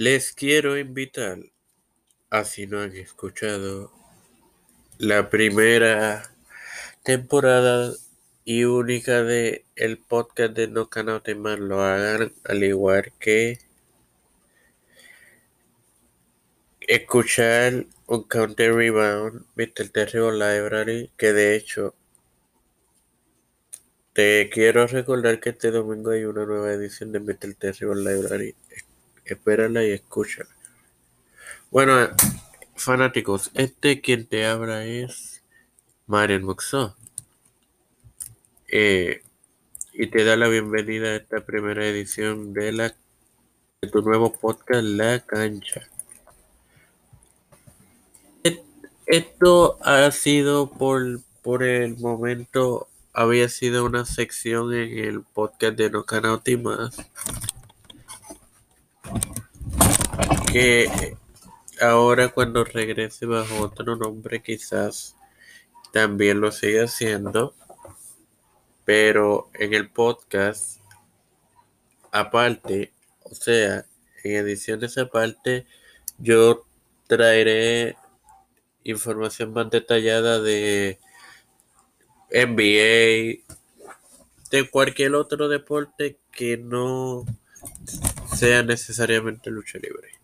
Les quiero invitar, a si no han escuchado, la primera temporada y única de el podcast de No Canote Más lo hagan, al igual que escuchar un Counter Rebound, Mr. Terrible Library, que de hecho te quiero recordar que este domingo hay una nueva edición de Mr. Terrible Library. Espérala y escúchala. Bueno, fanáticos, este quien te habla es Marian Moxó. Eh, y te da la bienvenida a esta primera edición de la de tu nuevo podcast La Cancha. Esto ha sido por, por el momento, había sido una sección en el podcast de No Más. Que ahora cuando regrese bajo otro nombre quizás también lo siga haciendo. Pero en el podcast, aparte, o sea, en ediciones aparte, yo traeré información más detallada de NBA, de cualquier otro deporte que no sea necesariamente lucha libre.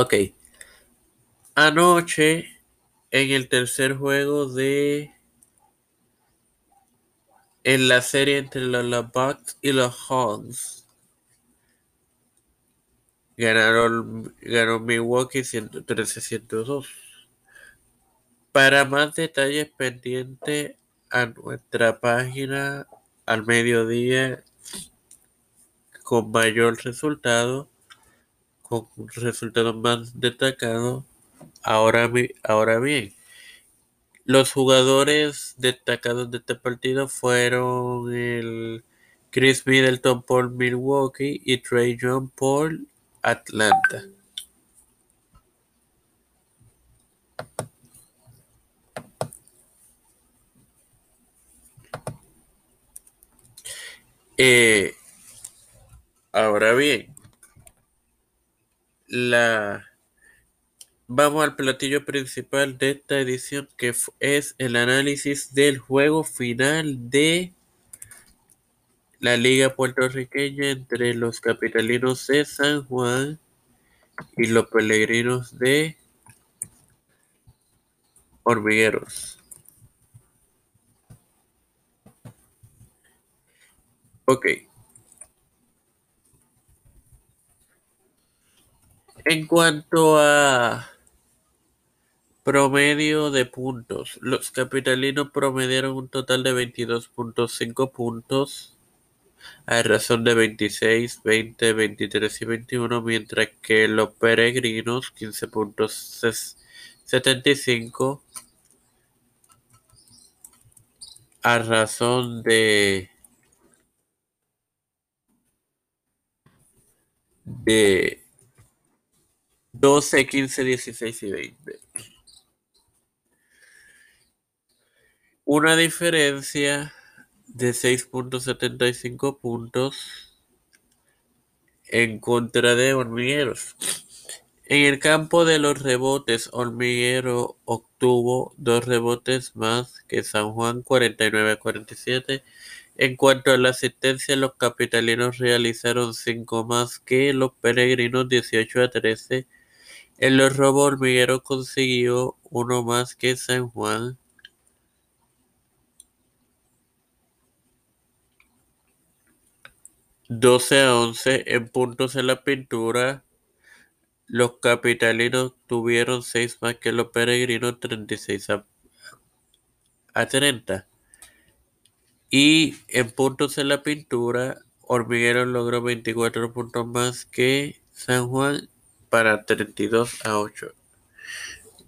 Ok. Anoche, en el tercer juego de. En la serie entre los Bucks y los Hawks, ganaron, ganó Milwaukee 113-102. Para más detalles pendiente a nuestra página al mediodía con mayor resultado, con resultados más destacados. Ahora, ahora bien, los jugadores destacados de este partido fueron el Chris Middleton por Milwaukee y Trey John por Atlanta. Eh, ahora bien, la vamos al platillo principal de esta edición que es el análisis del juego final de la liga puertorriqueña entre los capitalinos de San Juan y los peregrinos de Hormigueros. Ok. En cuanto a promedio de puntos, los capitalinos promediaron un total de 22.5 puntos a razón de 26, 20, 23 y 21, mientras que los peregrinos 15.75 a razón de de 12, 15, 16 y 20. Una diferencia de 6.75 puntos en contra de Hormigueros. En el campo de los rebotes, Hormiguero obtuvo dos rebotes más que San Juan 49-47. En cuanto a la asistencia, los capitalinos realizaron 5 más que los peregrinos 18 a 13. En los robos, Hormiguero consiguió uno más que San Juan 12 a 11 en puntos en la pintura. Los capitalinos tuvieron 6 más que los peregrinos, 36 a, a 30. Y en puntos en la pintura, Hormiguero logró 24 puntos más que San Juan para 32 a 8.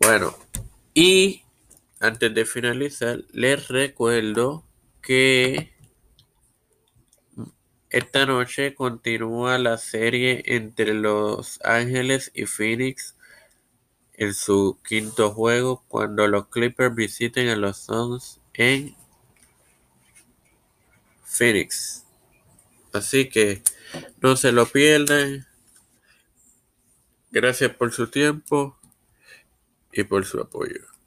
Bueno, y antes de finalizar, les recuerdo que esta noche continúa la serie entre Los Ángeles y Phoenix en su quinto juego cuando los Clippers visiten a los Suns en Phoenix. Así que No se lo pierdan. Gracias por su tiempo y por su apoyo.